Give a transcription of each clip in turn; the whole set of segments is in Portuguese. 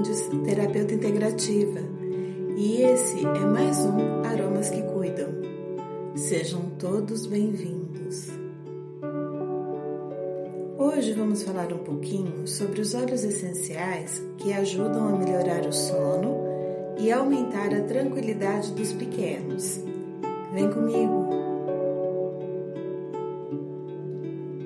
Mendes, terapeuta integrativa, e esse é mais um Aromas que Cuidam. Sejam todos bem-vindos. Hoje vamos falar um pouquinho sobre os óleos essenciais que ajudam a melhorar o sono e aumentar a tranquilidade dos pequenos. Vem comigo!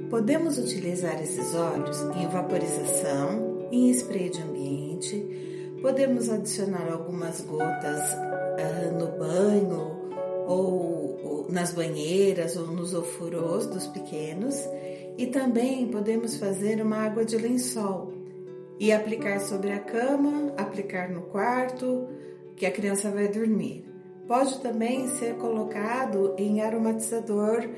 Podemos utilizar esses óleos em vaporização, em spray de ambiente, podemos adicionar algumas gotas uh, no banho ou, ou, nas banheiras ou nos ofurôs dos pequenos e também podemos fazer uma água de lençol e aplicar sobre a cama, aplicar no quarto que a criança vai dormir. Pode também ser colocado em aromatizador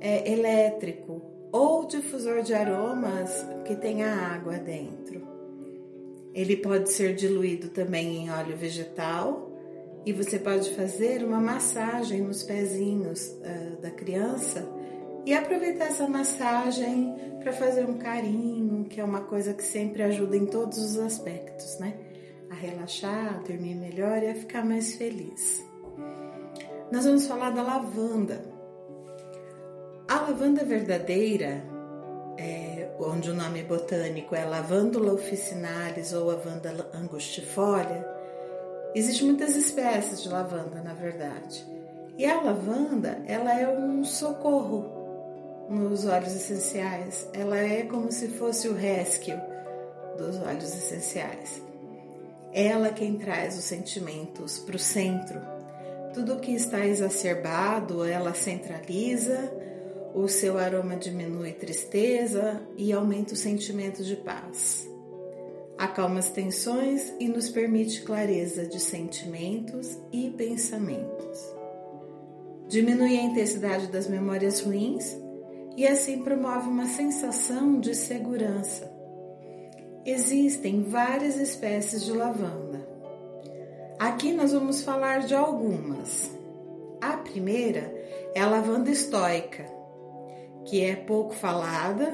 é, elétrico ou difusor de aromas que tenha água dentro. Ele pode ser diluído também em óleo vegetal e você pode fazer uma massagem nos pezinhos uh, da criança e aproveitar essa massagem para fazer um carinho, que é uma coisa que sempre ajuda em todos os aspectos, né? A relaxar, a dormir melhor e a ficar mais feliz. Nós vamos falar da lavanda. A lavanda verdadeira, é, onde o nome botânico é Lavandula officinalis ou lavanda angustifolia, existem muitas espécies de lavanda, na verdade. E a lavanda, ela é um socorro nos óleos essenciais. Ela é como se fosse o rescue dos óleos essenciais. Ela quem traz os sentimentos para o centro. Tudo que está exacerbado, ela centraliza o seu aroma diminui tristeza e aumenta o sentimento de paz. Acalma as tensões e nos permite clareza de sentimentos e pensamentos. Diminui a intensidade das memórias ruins e assim promove uma sensação de segurança. Existem várias espécies de lavanda. Aqui nós vamos falar de algumas. A primeira é a lavanda estoica, que é pouco falada,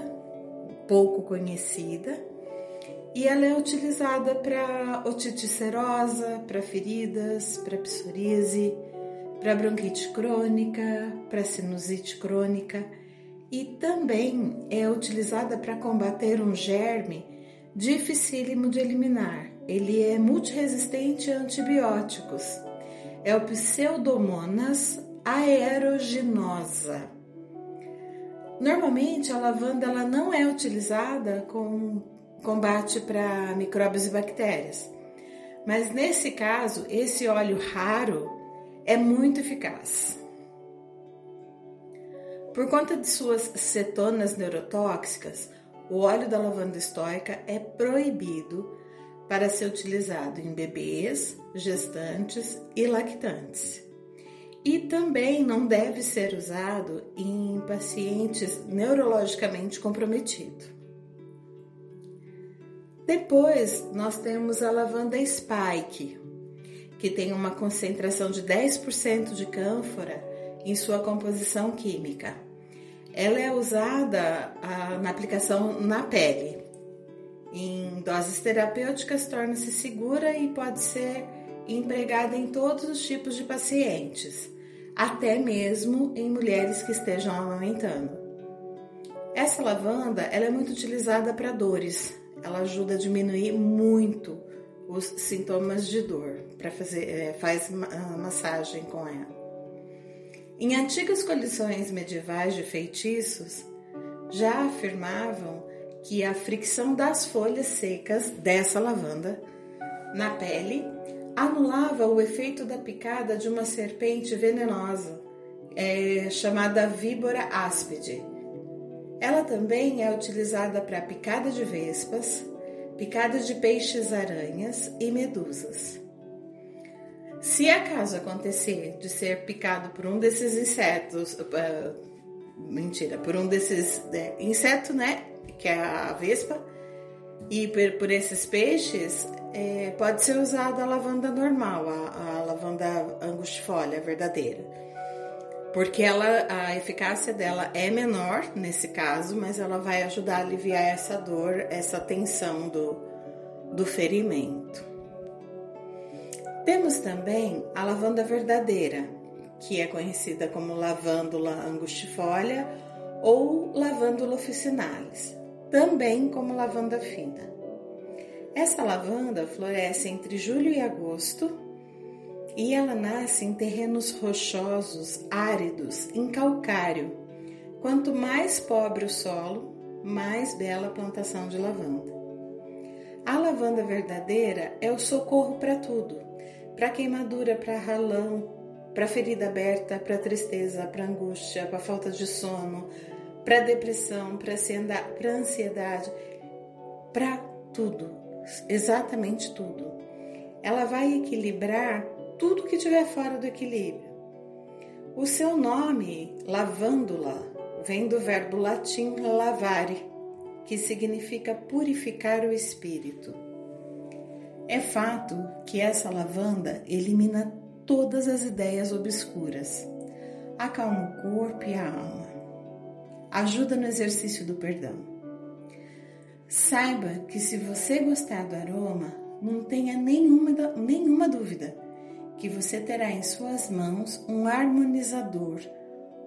pouco conhecida, e ela é utilizada para otite serosa, para feridas, para psoríase, para bronquite crônica, para sinusite crônica e também é utilizada para combater um germe dificílimo de eliminar. Ele é multiresistente a antibióticos. É o Pseudomonas aeruginosa. Normalmente a lavanda ela não é utilizada com combate para micróbios e bactérias, mas nesse caso esse óleo raro é muito eficaz. Por conta de suas cetonas neurotóxicas, o óleo da lavanda estoica é proibido para ser utilizado em bebês, gestantes e lactantes e também não deve ser usado em pacientes neurologicamente comprometidos. Depois, nós temos a lavanda Spike, que tem uma concentração de 10% de cânfora em sua composição química. Ela é usada a, na aplicação na pele. Em doses terapêuticas, torna-se segura e pode ser empregada em todos os tipos de pacientes, até mesmo em mulheres que estejam amamentando. Essa lavanda ela é muito utilizada para dores. Ela ajuda a diminuir muito os sintomas de dor. Para fazer, é, faz massagem com ela. Em antigas coleções medievais de feitiços, já afirmavam que a fricção das folhas secas dessa lavanda na pele anulava o efeito da picada de uma serpente venenosa, é, chamada víbora áspide. Ela também é utilizada para picada de vespas, picada de peixes-aranhas e medusas. Se acaso acontecer de ser picado por um desses insetos, uh, mentira, por um desses é, inseto, né, que é a vespa, e por, por esses peixes, é, pode ser usada a lavanda normal, a, a lavanda angustifolia verdadeira. Porque ela, a eficácia dela é menor nesse caso, mas ela vai ajudar a aliviar essa dor, essa tensão do, do ferimento. Temos também a lavanda verdadeira, que é conhecida como lavândula angustifolia ou lavândula officinalis, também como lavanda fina. Essa lavanda floresce entre julho e agosto e ela nasce em terrenos rochosos, áridos, em calcário. Quanto mais pobre o solo, mais bela a plantação de lavanda. A lavanda verdadeira é o socorro para tudo: para queimadura, para ralão, para ferida aberta, para tristeza, para angústia, para falta de sono, para depressão, para ansiedade, para tudo, exatamente tudo. Ela vai equilibrar tudo que estiver fora do equilíbrio. O seu nome, lavândula, vem do verbo latim lavare, que significa purificar o espírito. É fato que essa lavanda elimina todas as ideias obscuras, acalma o corpo e a alma, ajuda no exercício do perdão. Saiba que se você gostar do aroma, não tenha nenhuma, nenhuma dúvida que você terá em suas mãos um harmonizador,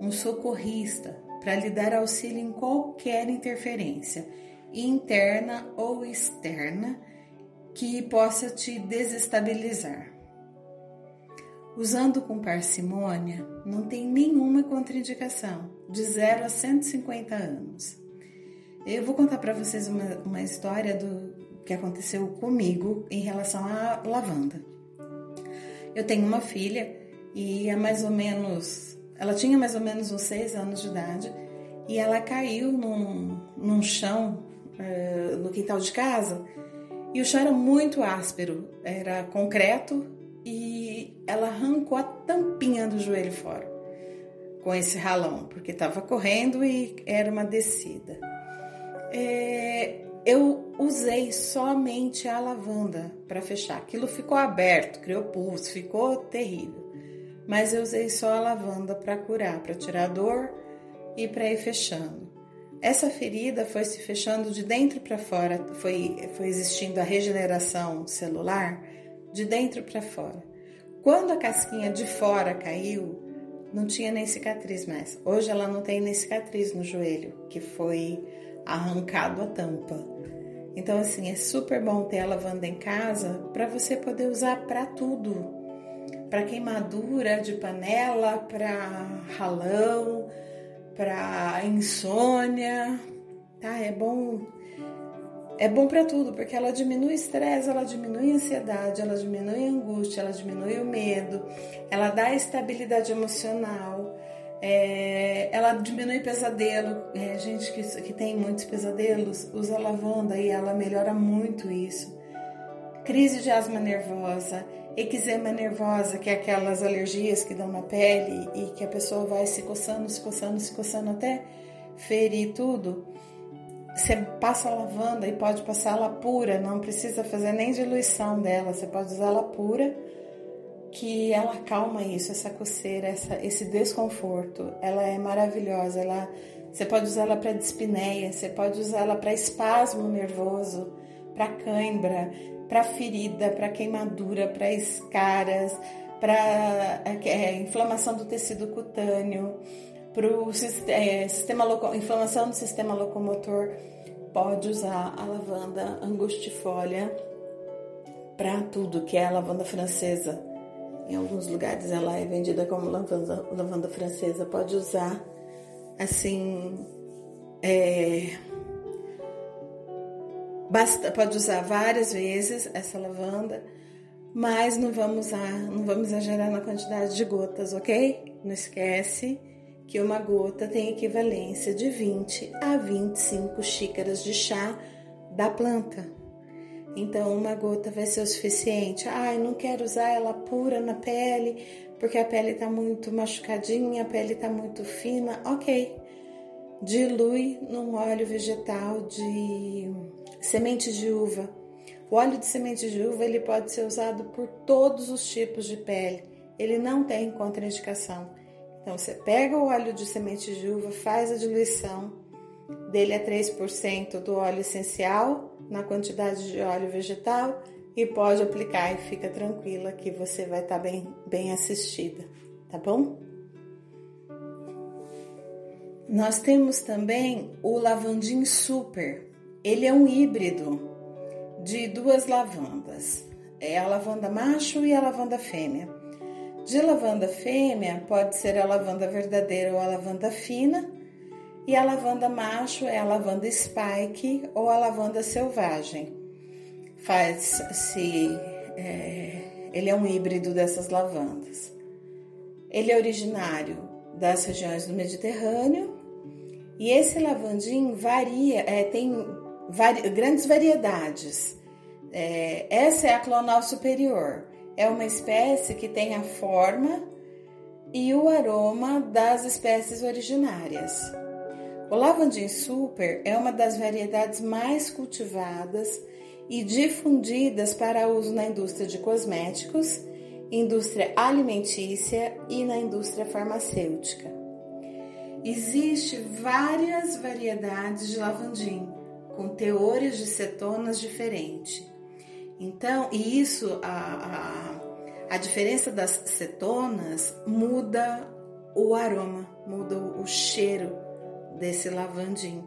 um socorrista, para lhe dar auxílio em qualquer interferência, interna ou externa, que possa te desestabilizar. Usando com parcimônia, não tem nenhuma contraindicação, de 0 a 150 anos. Eu vou contar para vocês uma, uma história do que aconteceu comigo em relação à lavanda. Eu tenho uma filha e é mais ou menos. Ela tinha mais ou menos uns seis anos de idade e ela caiu num, num chão uh, no quintal de casa e o chão era muito áspero, era concreto e ela arrancou a tampinha do joelho fora com esse ralão, porque estava correndo e era uma descida. É, eu usei somente a lavanda para fechar. Aquilo ficou aberto, criou pulso, ficou terrível. Mas eu usei só a lavanda para curar, para tirar a dor e para ir fechando. Essa ferida foi se fechando de dentro para fora, foi, foi existindo a regeneração celular de dentro para fora. Quando a casquinha de fora caiu, não tinha nem cicatriz mais. Hoje ela não tem nem cicatriz no joelho, que foi arrancado a tampa. Então, assim, é super bom ter a lavanda em casa para você poder usar para tudo. Para queimadura de panela, para ralão, para insônia, tá? É bom é bom para tudo, porque ela diminui o estresse, ela diminui a ansiedade, ela diminui a angústia, ela diminui o medo, ela dá estabilidade emocional, é, ela diminui pesadelo. É, gente que, que tem muitos pesadelos usa lavanda e ela melhora muito isso. Crise de asma nervosa, eczema nervosa, que é aquelas alergias que dão na pele e que a pessoa vai se coçando, se coçando, se coçando até ferir tudo. Você passa a lavanda e pode passar ela pura, não precisa fazer nem diluição dela, você pode usar ela pura que ela acalma isso, essa coceira, essa, esse desconforto. Ela é maravilhosa. Ela, você pode usar ela para dispneia, você pode usar ela para espasmo nervoso, para cãibra, para ferida, para queimadura, para escaras, para é, é, inflamação do tecido cutâneo, para o é, sistema inflamação do sistema locomotor. Pode usar a lavanda angustifolia para tudo, que é a lavanda francesa em alguns lugares ela é vendida como lavanda, lavanda francesa. Pode usar assim. É, basta, pode usar várias vezes essa lavanda, mas não vamos usar, não vamos exagerar na quantidade de gotas, ok? Não esquece que uma gota tem equivalência de 20 a 25 xícaras de chá da planta. Então, uma gota vai ser o suficiente. Ai, não quero usar ela pura na pele, porque a pele está muito machucadinha, a pele está muito fina. Ok. Dilui num óleo vegetal de sementes de uva. O óleo de semente de uva ele pode ser usado por todos os tipos de pele. Ele não tem contraindicação. Então, você pega o óleo de semente de uva, faz a diluição dele é 3% do óleo essencial na quantidade de óleo vegetal e pode aplicar e fica tranquila que você vai estar tá bem, bem assistida, tá bom? Nós temos também o lavandim super. Ele é um híbrido de duas lavandas. É a lavanda macho e a lavanda fêmea. De lavanda fêmea pode ser a lavanda verdadeira ou a lavanda fina, e a lavanda macho é a lavanda spike ou a lavanda selvagem. Faz-se. É, ele é um híbrido dessas lavandas. Ele é originário das regiões do Mediterrâneo e esse lavandim varia, é, tem vari, grandes variedades. É, essa é a clonal superior. É uma espécie que tem a forma e o aroma das espécies originárias. O lavandim super é uma das variedades mais cultivadas e difundidas para uso na indústria de cosméticos, indústria alimentícia e na indústria farmacêutica. Existem várias variedades de lavandim com teores de cetonas diferentes. Então, e isso, a, a, a diferença das cetonas muda o aroma, muda o cheiro desse lavandim.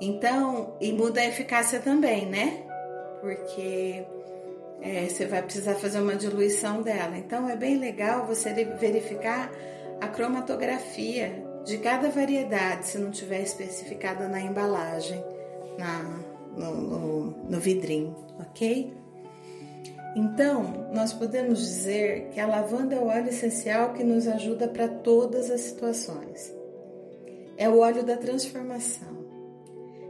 Então, e muda a eficácia também, né? Porque é, você vai precisar fazer uma diluição dela. Então, é bem legal você verificar a cromatografia de cada variedade, se não tiver especificada na embalagem, na, no, no, no vidrinho, ok? Então, nós podemos dizer que a lavanda é o óleo essencial que nos ajuda para todas as situações é o óleo da transformação.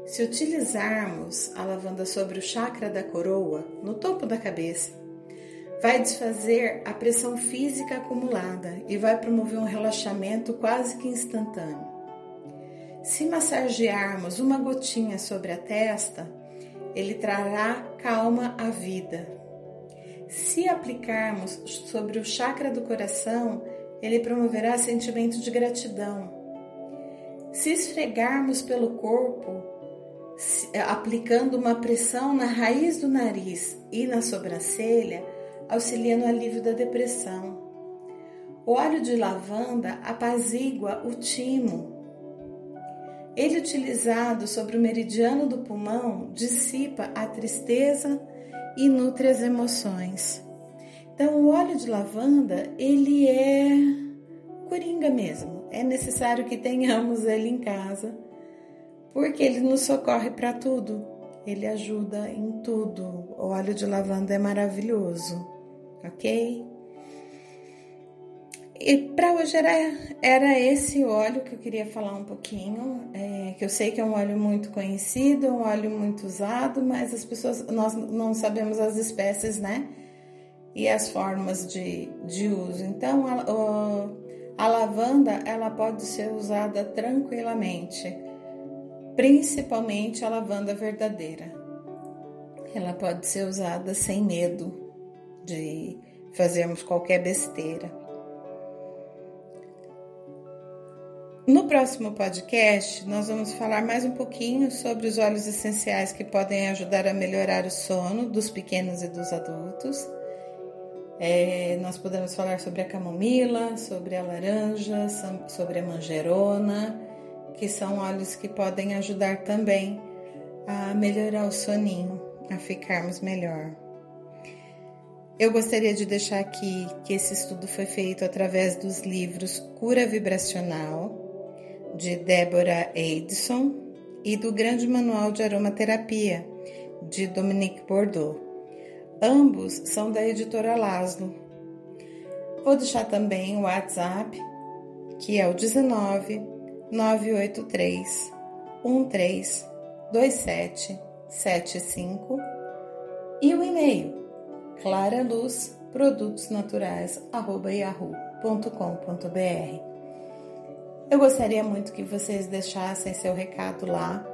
Se utilizarmos a lavanda sobre o chakra da coroa, no topo da cabeça, vai desfazer a pressão física acumulada e vai promover um relaxamento quase que instantâneo. Se massagearmos uma gotinha sobre a testa, ele trará calma à vida. Se aplicarmos sobre o chakra do coração, ele promoverá sentimento de gratidão se esfregarmos pelo corpo, eh, aplicando uma pressão na raiz do nariz e na sobrancelha, auxilia no alívio da depressão. O óleo de lavanda apazigua o timo. Ele, utilizado sobre o meridiano do pulmão, dissipa a tristeza e nutre as emoções. Então, o óleo de lavanda, ele é coringa mesmo é necessário que tenhamos ele em casa, porque ele nos socorre para tudo. Ele ajuda em tudo. O óleo de lavanda é maravilhoso, ok? E para hoje era, era esse óleo que eu queria falar um pouquinho, é, que eu sei que é um óleo muito conhecido, um óleo muito usado, mas as pessoas, nós não sabemos as espécies, né? E as formas de, de uso. Então, o, a lavanda ela pode ser usada tranquilamente, principalmente a lavanda verdadeira. Ela pode ser usada sem medo de fazermos qualquer besteira. No próximo podcast, nós vamos falar mais um pouquinho sobre os óleos essenciais que podem ajudar a melhorar o sono dos pequenos e dos adultos é, nós podemos falar sobre a camomila, sobre a laranja, sobre a manjerona, que são óleos que podem ajudar também a melhorar o soninho, a ficarmos melhor. Eu gostaria de deixar aqui que esse estudo foi feito através dos livros Cura Vibracional, de Débora Edson, e do Grande Manual de Aromaterapia, de Dominique Bordeaux. Ambos são da editora Laszlo. Vou deixar também o WhatsApp, que é o 19 983 13 27 75 e o e-mail claraluzprodutosnaturais@yahoo.com.br. Eu gostaria muito que vocês deixassem seu recado lá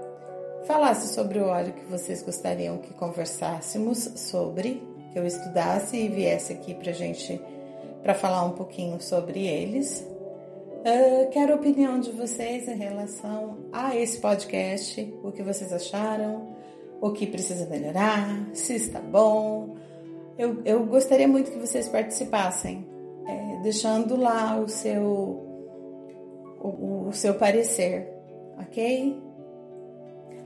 falasse sobre o óleo que vocês gostariam que conversássemos sobre, que eu estudasse e viesse aqui para gente para falar um pouquinho sobre eles. Uh, quero a opinião de vocês em relação a esse podcast, o que vocês acharam, o que precisa melhorar, se está bom, eu, eu gostaria muito que vocês participassem, é, deixando lá o seu, o, o seu parecer, ok?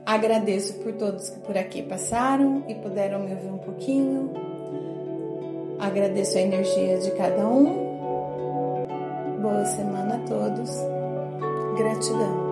Agradeço por todos que por aqui passaram e puderam me ouvir um pouquinho. Agradeço a energia de cada um. Boa semana a todos. Gratidão.